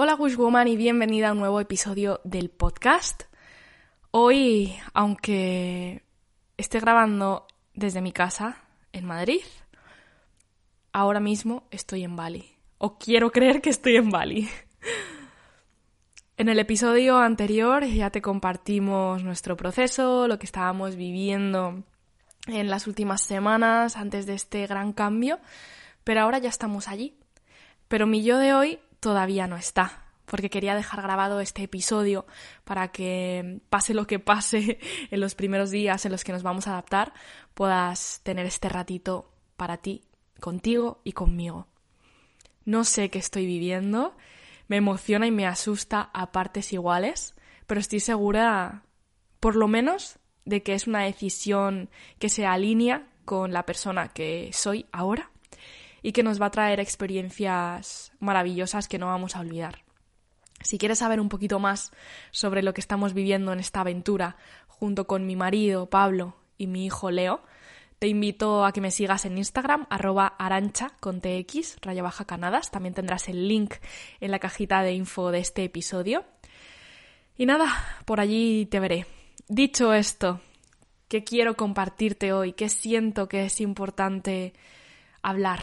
Hola Wishwoman y bienvenida a un nuevo episodio del podcast. Hoy, aunque esté grabando desde mi casa en Madrid, ahora mismo estoy en Bali. O quiero creer que estoy en Bali. En el episodio anterior ya te compartimos nuestro proceso, lo que estábamos viviendo en las últimas semanas antes de este gran cambio, pero ahora ya estamos allí. Pero mi yo de hoy todavía no está, porque quería dejar grabado este episodio para que pase lo que pase en los primeros días en los que nos vamos a adaptar, puedas tener este ratito para ti, contigo y conmigo. No sé qué estoy viviendo, me emociona y me asusta a partes iguales, pero estoy segura, por lo menos, de que es una decisión que se alinea con la persona que soy ahora y que nos va a traer experiencias maravillosas que no vamos a olvidar. Si quieres saber un poquito más sobre lo que estamos viviendo en esta aventura junto con mi marido Pablo y mi hijo Leo, te invito a que me sigas en Instagram, arroba arancha con tx, raya baja canadas. También tendrás el link en la cajita de info de este episodio. Y nada, por allí te veré. Dicho esto, ¿qué quiero compartirte hoy? ¿Qué siento que es importante hablar?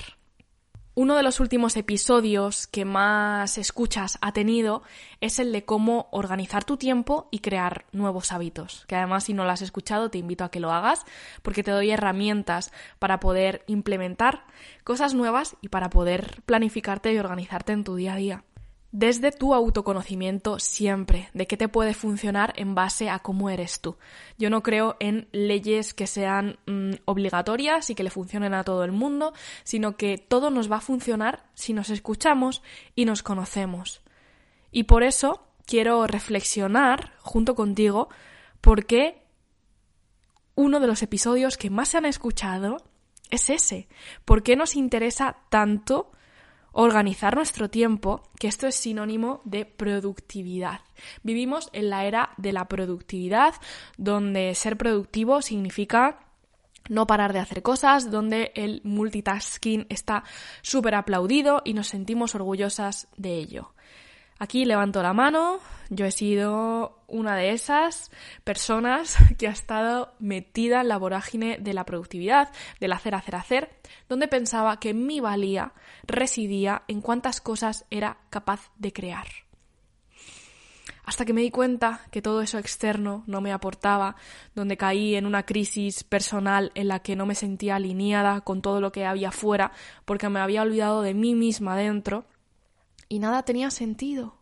Uno de los últimos episodios que más escuchas ha tenido es el de cómo organizar tu tiempo y crear nuevos hábitos, que además si no lo has escuchado te invito a que lo hagas porque te doy herramientas para poder implementar cosas nuevas y para poder planificarte y organizarte en tu día a día desde tu autoconocimiento siempre, de qué te puede funcionar en base a cómo eres tú. Yo no creo en leyes que sean mm, obligatorias y que le funcionen a todo el mundo, sino que todo nos va a funcionar si nos escuchamos y nos conocemos. Y por eso quiero reflexionar junto contigo por qué uno de los episodios que más se han escuchado es ese. ¿Por qué nos interesa tanto organizar nuestro tiempo, que esto es sinónimo de productividad. Vivimos en la era de la productividad, donde ser productivo significa no parar de hacer cosas, donde el multitasking está súper aplaudido y nos sentimos orgullosas de ello. Aquí levanto la mano, yo he sido una de esas personas que ha estado metida en la vorágine de la productividad, del hacer, hacer, hacer, donde pensaba que mi valía residía en cuántas cosas era capaz de crear. Hasta que me di cuenta que todo eso externo no me aportaba, donde caí en una crisis personal en la que no me sentía alineada con todo lo que había fuera, porque me había olvidado de mí misma dentro, y nada tenía sentido.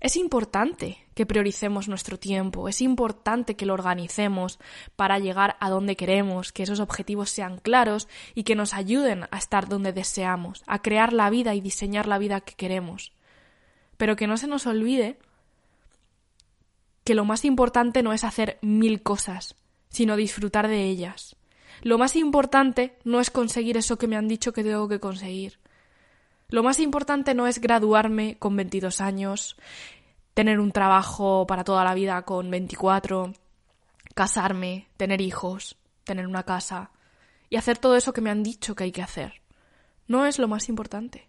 Es importante que prioricemos nuestro tiempo, es importante que lo organicemos para llegar a donde queremos, que esos objetivos sean claros y que nos ayuden a estar donde deseamos, a crear la vida y diseñar la vida que queremos. Pero que no se nos olvide que lo más importante no es hacer mil cosas, sino disfrutar de ellas. Lo más importante no es conseguir eso que me han dicho que tengo que conseguir. Lo más importante no es graduarme con 22 años, tener un trabajo para toda la vida con 24, casarme, tener hijos, tener una casa y hacer todo eso que me han dicho que hay que hacer. No es lo más importante.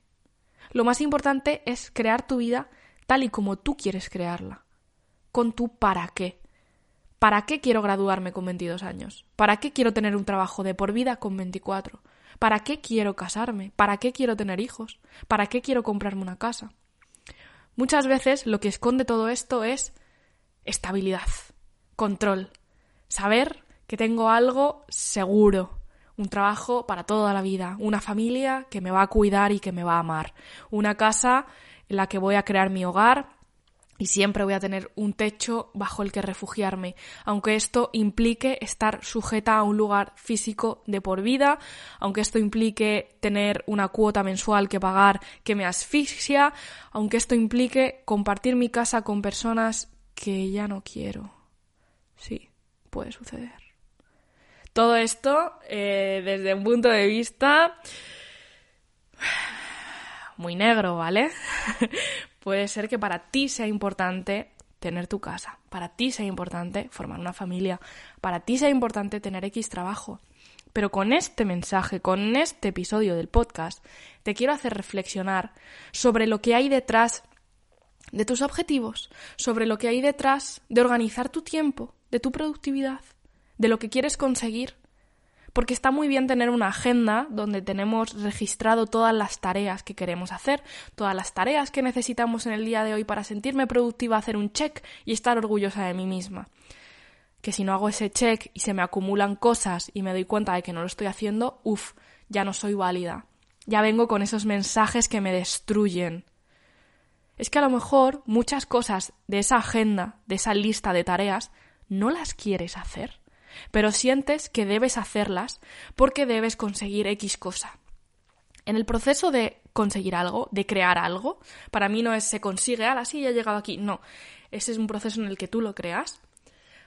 Lo más importante es crear tu vida tal y como tú quieres crearla, con tu para qué. ¿Para qué quiero graduarme con 22 años? ¿Para qué quiero tener un trabajo de por vida con 24? ¿Para qué quiero casarme? ¿Para qué quiero tener hijos? ¿Para qué quiero comprarme una casa? Muchas veces lo que esconde todo esto es estabilidad, control, saber que tengo algo seguro, un trabajo para toda la vida, una familia que me va a cuidar y que me va a amar, una casa en la que voy a crear mi hogar y siempre voy a tener un techo bajo el que refugiarme, aunque esto implique estar sujeta a un lugar físico de por vida, aunque esto implique tener una cuota mensual que pagar que me asfixia, aunque esto implique compartir mi casa con personas que ya no quiero. Sí, puede suceder. Todo esto eh, desde un punto de vista muy negro, ¿vale? puede ser que para ti sea importante tener tu casa, para ti sea importante formar una familia, para ti sea importante tener X trabajo. Pero con este mensaje, con este episodio del podcast, te quiero hacer reflexionar sobre lo que hay detrás de tus objetivos, sobre lo que hay detrás de organizar tu tiempo, de tu productividad, de lo que quieres conseguir. Porque está muy bien tener una agenda donde tenemos registrado todas las tareas que queremos hacer, todas las tareas que necesitamos en el día de hoy para sentirme productiva, hacer un check y estar orgullosa de mí misma. Que si no hago ese check y se me acumulan cosas y me doy cuenta de que no lo estoy haciendo, uff, ya no soy válida. Ya vengo con esos mensajes que me destruyen es que a lo mejor muchas cosas de esa agenda, de esa lista de tareas, no las quieres hacer, pero sientes que debes hacerlas porque debes conseguir X cosa. En el proceso de conseguir algo, de crear algo, para mí no es se consigue, ahora sí, ya he llegado aquí, no, ese es un proceso en el que tú lo creas.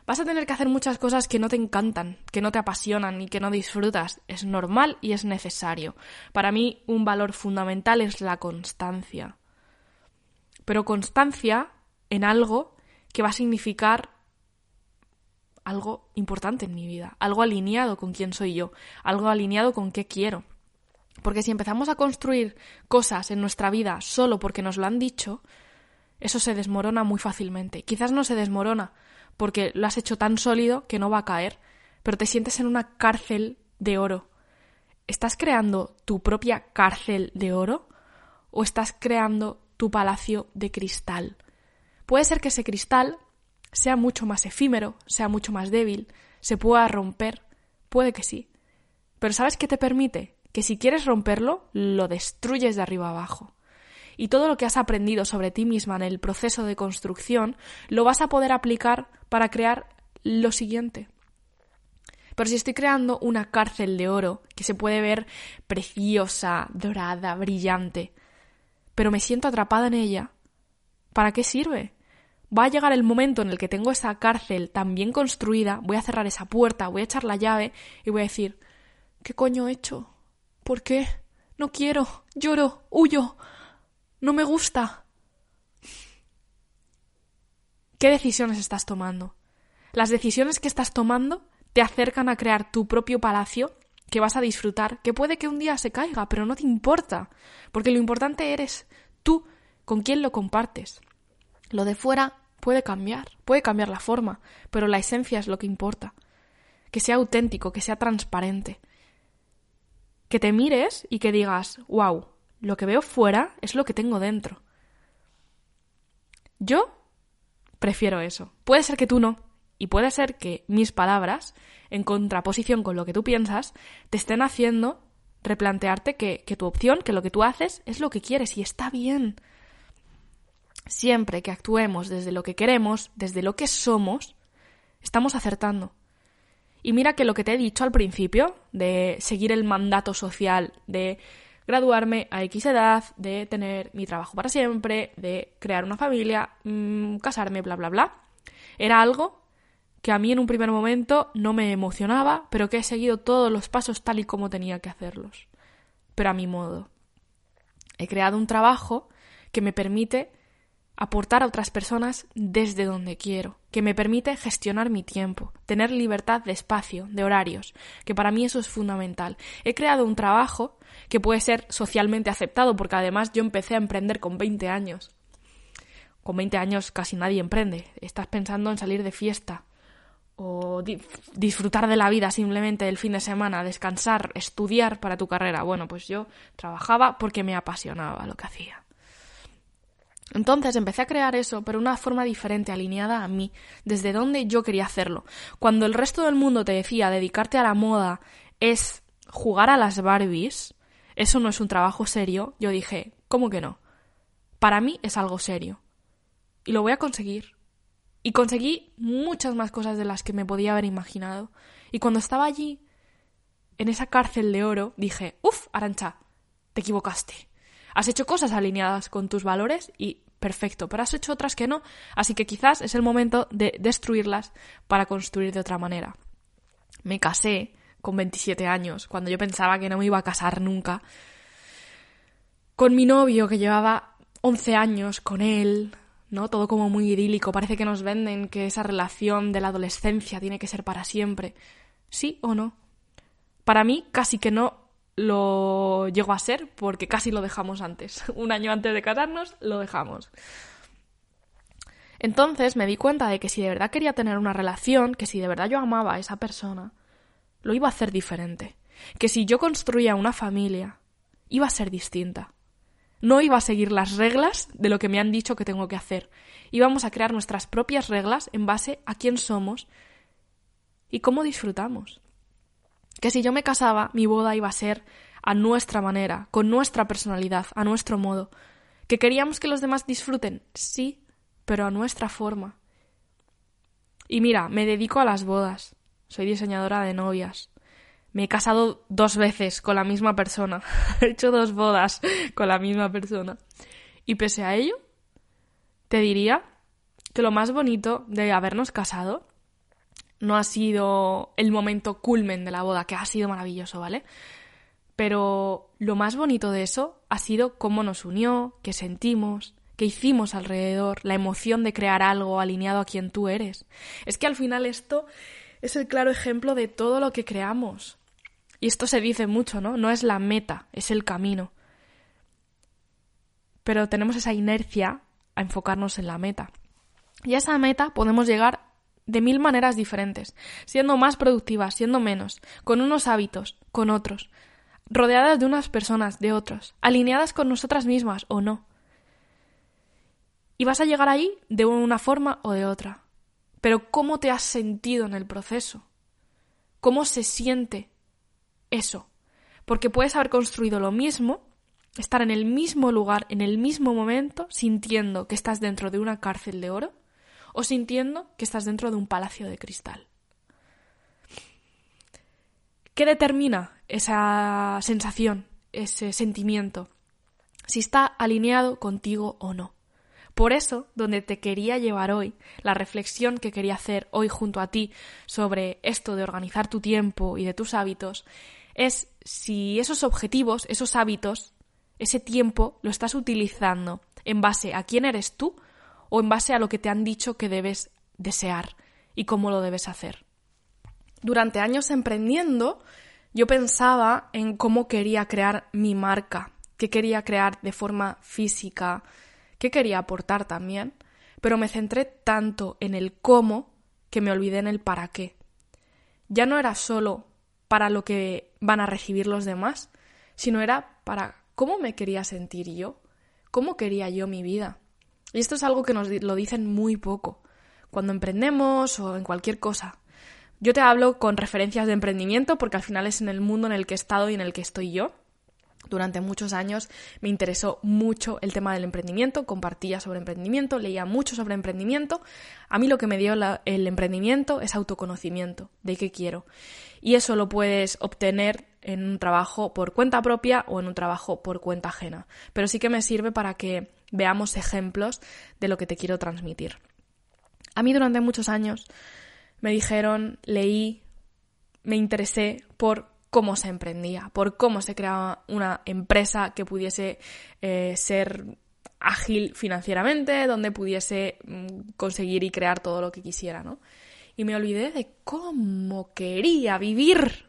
Vas a tener que hacer muchas cosas que no te encantan, que no te apasionan y que no disfrutas. Es normal y es necesario. Para mí un valor fundamental es la constancia pero constancia en algo que va a significar algo importante en mi vida, algo alineado con quién soy yo, algo alineado con qué quiero. Porque si empezamos a construir cosas en nuestra vida solo porque nos lo han dicho, eso se desmorona muy fácilmente. Quizás no se desmorona porque lo has hecho tan sólido que no va a caer, pero te sientes en una cárcel de oro. ¿Estás creando tu propia cárcel de oro o estás creando tu palacio de cristal. Puede ser que ese cristal sea mucho más efímero, sea mucho más débil, se pueda romper, puede que sí. Pero ¿sabes qué te permite? Que si quieres romperlo, lo destruyes de arriba abajo. Y todo lo que has aprendido sobre ti misma en el proceso de construcción lo vas a poder aplicar para crear lo siguiente. Pero si estoy creando una cárcel de oro que se puede ver preciosa, dorada, brillante, pero me siento atrapada en ella, ¿para qué sirve? Va a llegar el momento en el que tengo esa cárcel tan bien construida, voy a cerrar esa puerta, voy a echar la llave y voy a decir, ¿qué coño he hecho? ¿Por qué? No quiero, lloro, huyo, no me gusta. ¿Qué decisiones estás tomando? Las decisiones que estás tomando te acercan a crear tu propio palacio que vas a disfrutar, que puede que un día se caiga, pero no te importa, porque lo importante eres tú con quién lo compartes. Lo de fuera puede cambiar, puede cambiar la forma, pero la esencia es lo que importa. Que sea auténtico, que sea transparente. Que te mires y que digas, wow, lo que veo fuera es lo que tengo dentro. Yo prefiero eso. Puede ser que tú no, y puede ser que mis palabras en contraposición con lo que tú piensas, te estén haciendo replantearte que, tu opción, que lo que tú haces es lo que quieres y está bien. Siempre que actuemos desde lo que queremos, desde lo que somos, estamos acertando. Y mira que lo que te he dicho al principio, de seguir el mandato social, de graduarme a X edad, de tener mi trabajo para siempre, de crear una familia, mm, casarme, bla, bla, bla, era algo que a mí en un primer momento no me emocionaba, pero que he seguido todos los pasos tal y como tenía que hacerlos, pero a mi modo. He creado un trabajo que me permite aportar a otras personas desde donde quiero, que me permite gestionar mi tiempo, tener libertad de espacio, de horarios, que para mí eso es fundamental. He creado un trabajo que puede ser socialmente aceptado, porque además yo empecé a emprender con 20 años. Con 20 años casi nadie emprende. Estás pensando en salir de fiesta, o disfrutar de la vida simplemente el fin de semana, descansar, estudiar para tu carrera. Bueno, pues yo trabajaba porque me apasionaba lo que hacía. Entonces empecé a crear eso, pero una forma diferente, alineada a mí, desde donde yo quería hacerlo. Cuando el resto del mundo te decía dedicarte a la moda es jugar a las Barbies, eso no es un trabajo serio, yo dije, ¿cómo que no? Para mí es algo serio. Y lo voy a conseguir. Y conseguí muchas más cosas de las que me podía haber imaginado. Y cuando estaba allí, en esa cárcel de oro, dije, uff, Arancha, te equivocaste. Has hecho cosas alineadas con tus valores y perfecto, pero has hecho otras que no, así que quizás es el momento de destruirlas para construir de otra manera. Me casé con 27 años, cuando yo pensaba que no me iba a casar nunca, con mi novio que llevaba 11 años con él, ¿no? Todo como muy idílico. Parece que nos venden que esa relación de la adolescencia tiene que ser para siempre. ¿Sí o no? Para mí casi que no lo llegó a ser porque casi lo dejamos antes. Un año antes de casarnos lo dejamos. Entonces me di cuenta de que si de verdad quería tener una relación, que si de verdad yo amaba a esa persona, lo iba a hacer diferente. Que si yo construía una familia, iba a ser distinta. No iba a seguir las reglas de lo que me han dicho que tengo que hacer. Íbamos a crear nuestras propias reglas en base a quién somos y cómo disfrutamos. Que si yo me casaba, mi boda iba a ser a nuestra manera, con nuestra personalidad, a nuestro modo. Que queríamos que los demás disfruten, sí, pero a nuestra forma. Y mira, me dedico a las bodas. Soy diseñadora de novias. Me he casado dos veces con la misma persona. he hecho dos bodas con la misma persona. Y pese a ello, te diría que lo más bonito de habernos casado no ha sido el momento culmen de la boda, que ha sido maravilloso, ¿vale? Pero lo más bonito de eso ha sido cómo nos unió, qué sentimos, qué hicimos alrededor, la emoción de crear algo alineado a quien tú eres. Es que al final esto es el claro ejemplo de todo lo que creamos. Y esto se dice mucho, ¿no? No es la meta, es el camino. Pero tenemos esa inercia a enfocarnos en la meta. Y a esa meta podemos llegar de mil maneras diferentes, siendo más productivas, siendo menos, con unos hábitos, con otros, rodeadas de unas personas, de otros, alineadas con nosotras mismas o no. Y vas a llegar ahí de una forma o de otra. Pero ¿cómo te has sentido en el proceso? ¿Cómo se siente eso. Porque puedes haber construido lo mismo, estar en el mismo lugar, en el mismo momento, sintiendo que estás dentro de una cárcel de oro o sintiendo que estás dentro de un palacio de cristal. ¿Qué determina esa sensación, ese sentimiento? Si está alineado contigo o no. Por eso, donde te quería llevar hoy, la reflexión que quería hacer hoy junto a ti sobre esto de organizar tu tiempo y de tus hábitos, es si esos objetivos, esos hábitos, ese tiempo lo estás utilizando en base a quién eres tú o en base a lo que te han dicho que debes desear y cómo lo debes hacer. Durante años emprendiendo, yo pensaba en cómo quería crear mi marca, qué quería crear de forma física, qué quería aportar también, pero me centré tanto en el cómo que me olvidé en el para qué. Ya no era solo para lo que van a recibir los demás, sino era para cómo me quería sentir yo, cómo quería yo mi vida. Y esto es algo que nos lo dicen muy poco, cuando emprendemos o en cualquier cosa. Yo te hablo con referencias de emprendimiento porque al final es en el mundo en el que he estado y en el que estoy yo. Durante muchos años me interesó mucho el tema del emprendimiento, compartía sobre emprendimiento, leía mucho sobre emprendimiento. A mí lo que me dio el emprendimiento es autoconocimiento de qué quiero. Y eso lo puedes obtener en un trabajo por cuenta propia o en un trabajo por cuenta ajena. Pero sí que me sirve para que veamos ejemplos de lo que te quiero transmitir. A mí durante muchos años me dijeron, leí, me interesé por cómo se emprendía, por cómo se creaba una empresa que pudiese eh, ser ágil financieramente, donde pudiese mm, conseguir y crear todo lo que quisiera, ¿no? Y me olvidé de cómo quería vivir.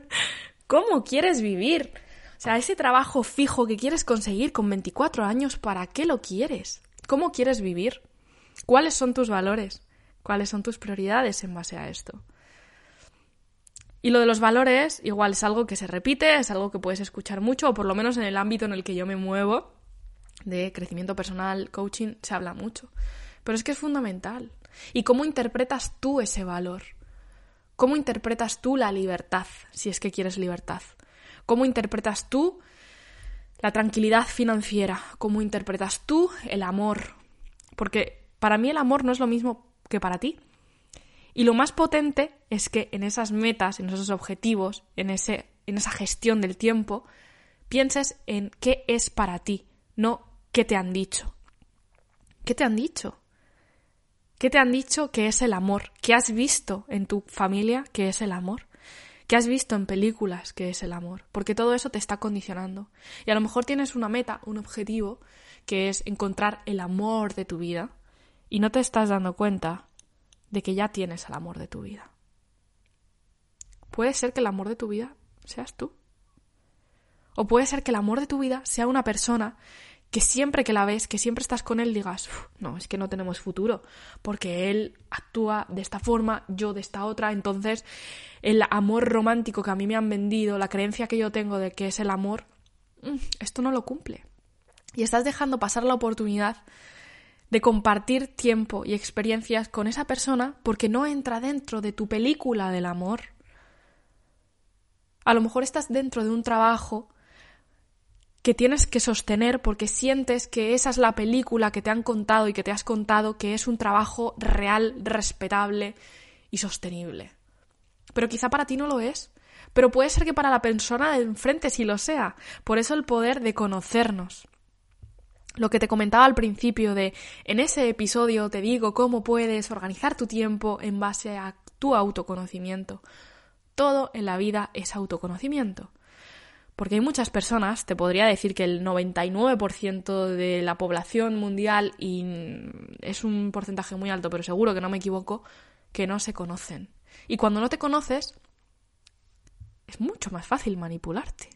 ¿Cómo quieres vivir? O sea, ese trabajo fijo que quieres conseguir con 24 años, ¿para qué lo quieres? ¿Cómo quieres vivir? ¿Cuáles son tus valores? ¿Cuáles son tus prioridades en base a esto? Y lo de los valores, igual es algo que se repite, es algo que puedes escuchar mucho, o por lo menos en el ámbito en el que yo me muevo, de crecimiento personal, coaching, se habla mucho. Pero es que es fundamental. ¿Y cómo interpretas tú ese valor? ¿Cómo interpretas tú la libertad, si es que quieres libertad? ¿Cómo interpretas tú la tranquilidad financiera? ¿Cómo interpretas tú el amor? Porque para mí el amor no es lo mismo que para ti. Y lo más potente es que en esas metas, en esos objetivos, en, ese, en esa gestión del tiempo, pienses en qué es para ti, no qué te han dicho. ¿Qué te han dicho? ¿Qué te han dicho que es el amor? ¿Qué has visto en tu familia que es el amor? ¿Qué has visto en películas que es el amor? Porque todo eso te está condicionando. Y a lo mejor tienes una meta, un objetivo, que es encontrar el amor de tu vida, y no te estás dando cuenta de que ya tienes el amor de tu vida. Puede ser que el amor de tu vida seas tú. O puede ser que el amor de tu vida sea una persona que siempre que la ves, que siempre estás con él, digas, no, es que no tenemos futuro, porque él actúa de esta forma, yo de esta otra, entonces el amor romántico que a mí me han vendido, la creencia que yo tengo de que es el amor, mm, esto no lo cumple. Y estás dejando pasar la oportunidad de compartir tiempo y experiencias con esa persona porque no entra dentro de tu película del amor. A lo mejor estás dentro de un trabajo que tienes que sostener porque sientes que esa es la película que te han contado y que te has contado que es un trabajo real, respetable y sostenible. Pero quizá para ti no lo es. Pero puede ser que para la persona de enfrente sí lo sea. Por eso el poder de conocernos lo que te comentaba al principio de en ese episodio te digo cómo puedes organizar tu tiempo en base a tu autoconocimiento. Todo en la vida es autoconocimiento. Porque hay muchas personas, te podría decir que el 99% de la población mundial, y es un porcentaje muy alto, pero seguro que no me equivoco, que no se conocen. Y cuando no te conoces, es mucho más fácil manipularte.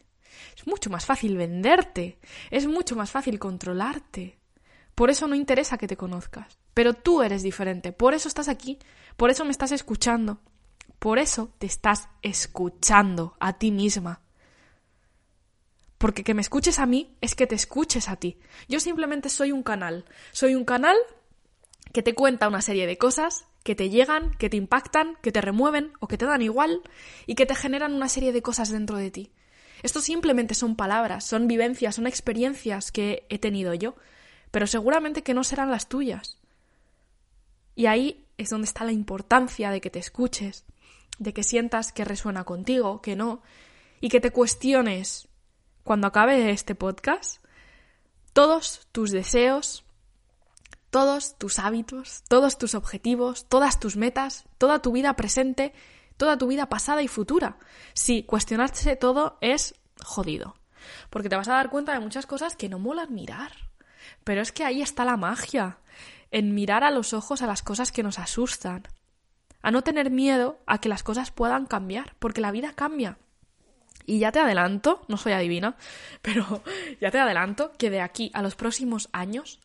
Es mucho más fácil venderte, es mucho más fácil controlarte. Por eso no interesa que te conozcas. Pero tú eres diferente, por eso estás aquí, por eso me estás escuchando, por eso te estás escuchando a ti misma. Porque que me escuches a mí es que te escuches a ti. Yo simplemente soy un canal. Soy un canal que te cuenta una serie de cosas que te llegan, que te impactan, que te remueven o que te dan igual y que te generan una serie de cosas dentro de ti. Esto simplemente son palabras, son vivencias, son experiencias que he tenido yo, pero seguramente que no serán las tuyas. Y ahí es donde está la importancia de que te escuches, de que sientas que resuena contigo, que no, y que te cuestiones cuando acabe este podcast todos tus deseos, todos tus hábitos, todos tus objetivos, todas tus metas, toda tu vida presente toda tu vida pasada y futura. Sí, cuestionarse todo es jodido. Porque te vas a dar cuenta de muchas cosas que no molan mirar. Pero es que ahí está la magia, en mirar a los ojos a las cosas que nos asustan. A no tener miedo a que las cosas puedan cambiar, porque la vida cambia. Y ya te adelanto, no soy adivina, pero ya te adelanto que de aquí a los próximos años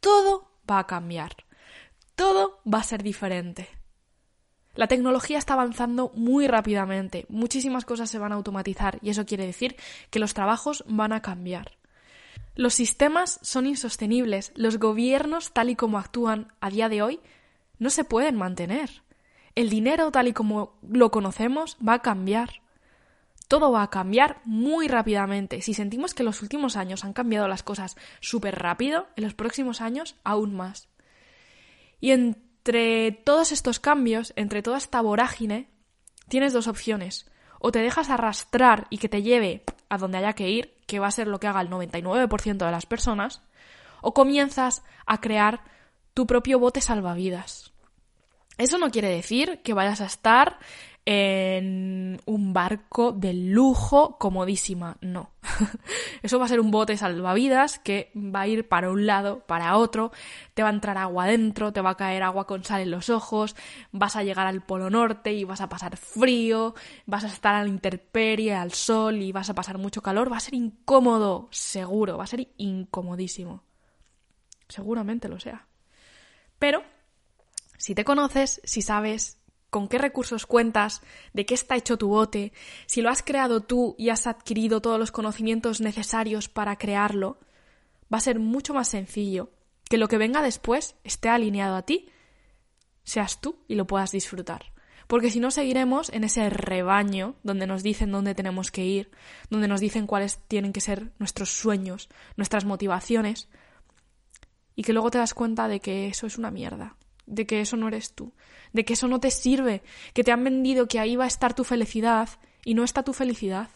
todo va a cambiar. Todo va a ser diferente. La tecnología está avanzando muy rápidamente, muchísimas cosas se van a automatizar y eso quiere decir que los trabajos van a cambiar. Los sistemas son insostenibles, los gobiernos tal y como actúan a día de hoy no se pueden mantener. El dinero tal y como lo conocemos va a cambiar. Todo va a cambiar muy rápidamente. Si sentimos que en los últimos años han cambiado las cosas súper rápido, en los próximos años aún más. Y en entre todos estos cambios, entre toda esta vorágine, tienes dos opciones. O te dejas arrastrar y que te lleve a donde haya que ir, que va a ser lo que haga el 99% de las personas, o comienzas a crear tu propio bote salvavidas. Eso no quiere decir que vayas a estar en barco de lujo comodísima, no. Eso va a ser un bote salvavidas que va a ir para un lado, para otro, te va a entrar agua adentro, te va a caer agua con sal en los ojos, vas a llegar al polo norte y vas a pasar frío, vas a estar a la intemperie, al sol y vas a pasar mucho calor, va a ser incómodo, seguro, va a ser incomodísimo. Seguramente lo sea. Pero, si te conoces, si sabes con qué recursos cuentas, de qué está hecho tu bote, si lo has creado tú y has adquirido todos los conocimientos necesarios para crearlo, va a ser mucho más sencillo que lo que venga después esté alineado a ti, seas tú y lo puedas disfrutar. Porque si no seguiremos en ese rebaño donde nos dicen dónde tenemos que ir, donde nos dicen cuáles tienen que ser nuestros sueños, nuestras motivaciones, y que luego te das cuenta de que eso es una mierda, de que eso no eres tú, de que eso no te sirve, que te han vendido que ahí va a estar tu felicidad y no está tu felicidad.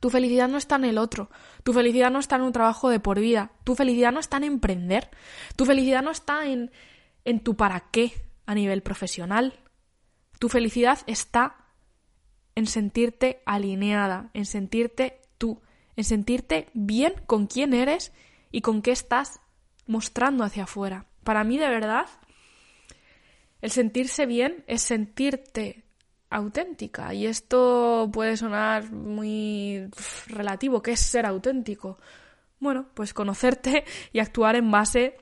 Tu felicidad no está en el otro, tu felicidad no está en un trabajo de por vida, tu felicidad no está en emprender, tu felicidad no está en, en tu para qué a nivel profesional, tu felicidad está en sentirte alineada, en sentirte tú, en sentirte bien con quién eres y con qué estás mostrando hacia afuera. Para mí, de verdad, el sentirse bien es sentirte auténtica. Y esto puede sonar muy relativo. ¿Qué es ser auténtico? bueno, pues conocerte y actuar en base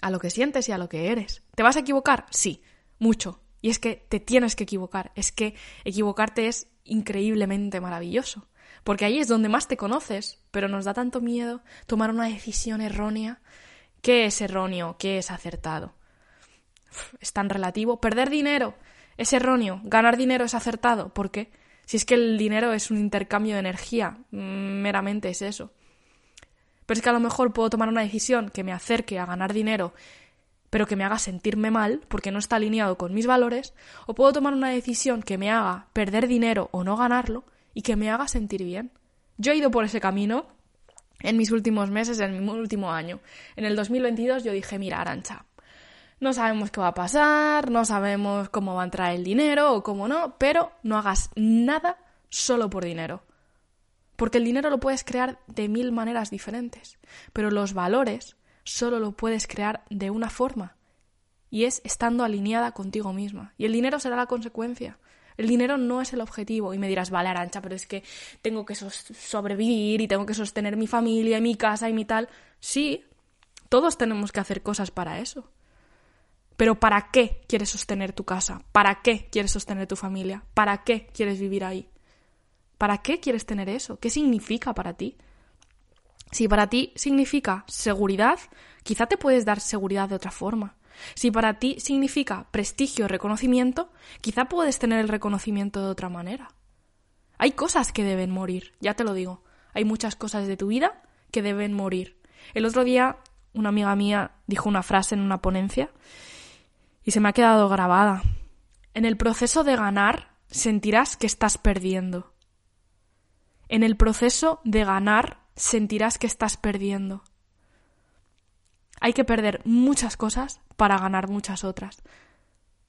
a lo que sientes y a lo que eres. ¿Te vas a equivocar? Sí, mucho. Y es que te tienes que equivocar. Es que equivocarte es increíblemente maravilloso. Porque ahí es donde más te conoces, pero nos da tanto miedo tomar una decisión errónea. ¿Qué es erróneo? ¿Qué es acertado? Es tan relativo. Perder dinero es erróneo. Ganar dinero es acertado. ¿Por qué? Si es que el dinero es un intercambio de energía, mm, meramente es eso. Pero es que a lo mejor puedo tomar una decisión que me acerque a ganar dinero, pero que me haga sentirme mal porque no está alineado con mis valores, o puedo tomar una decisión que me haga perder dinero o no ganarlo y que me haga sentir bien. Yo he ido por ese camino en mis últimos meses, en mi último año. En el 2022 yo dije, mira, Arancha, no sabemos qué va a pasar, no sabemos cómo va a entrar el dinero o cómo no, pero no hagas nada solo por dinero. Porque el dinero lo puedes crear de mil maneras diferentes, pero los valores solo lo puedes crear de una forma, y es estando alineada contigo misma. Y el dinero será la consecuencia. El dinero no es el objetivo. Y me dirás, vale, Arancha, pero es que tengo que sobrevivir y tengo que sostener mi familia y mi casa y mi tal. Sí, todos tenemos que hacer cosas para eso. Pero ¿para qué quieres sostener tu casa? ¿Para qué quieres sostener tu familia? ¿Para qué quieres vivir ahí? ¿Para qué quieres tener eso? ¿Qué significa para ti? Si para ti significa seguridad, quizá te puedes dar seguridad de otra forma. Si para ti significa prestigio, reconocimiento, quizá puedes tener el reconocimiento de otra manera. Hay cosas que deben morir, ya te lo digo. Hay muchas cosas de tu vida que deben morir. El otro día una amiga mía dijo una frase en una ponencia y se me ha quedado grabada. En el proceso de ganar sentirás que estás perdiendo. En el proceso de ganar sentirás que estás perdiendo. Hay que perder muchas cosas para ganar muchas otras.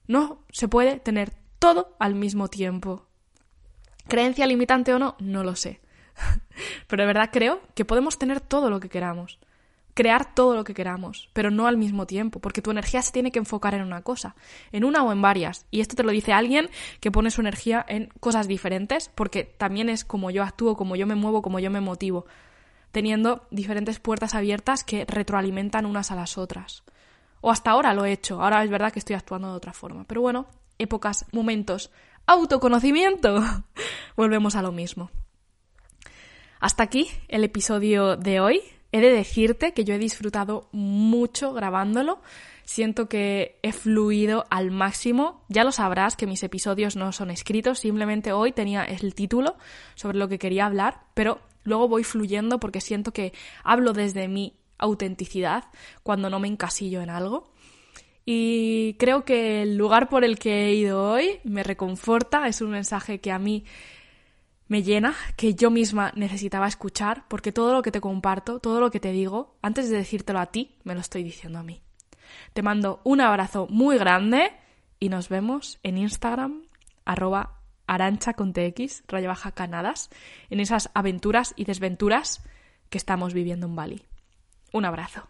No se puede tener todo al mismo tiempo. ¿Creencia limitante o no? No lo sé. Pero de verdad creo que podemos tener todo lo que queramos crear todo lo que queramos, pero no al mismo tiempo, porque tu energía se tiene que enfocar en una cosa, en una o en varias. Y esto te lo dice alguien que pone su energía en cosas diferentes, porque también es como yo actúo, como yo me muevo, como yo me motivo, teniendo diferentes puertas abiertas que retroalimentan unas a las otras. O hasta ahora lo he hecho, ahora es verdad que estoy actuando de otra forma. Pero bueno, épocas, momentos, autoconocimiento. Volvemos a lo mismo. Hasta aquí el episodio de hoy. He de decirte que yo he disfrutado mucho grabándolo. Siento que he fluido al máximo. Ya lo sabrás que mis episodios no son escritos, simplemente hoy tenía el título sobre lo que quería hablar, pero luego voy fluyendo porque siento que hablo desde mi autenticidad cuando no me encasillo en algo. Y creo que el lugar por el que he ido hoy me reconforta, es un mensaje que a mí me llena, que yo misma necesitaba escuchar, porque todo lo que te comparto, todo lo que te digo, antes de decírtelo a ti, me lo estoy diciendo a mí. Te mando un abrazo muy grande y nos vemos en Instagram, arroba arancha con raya baja canadas, en esas aventuras y desventuras que estamos viviendo en Bali. Un abrazo.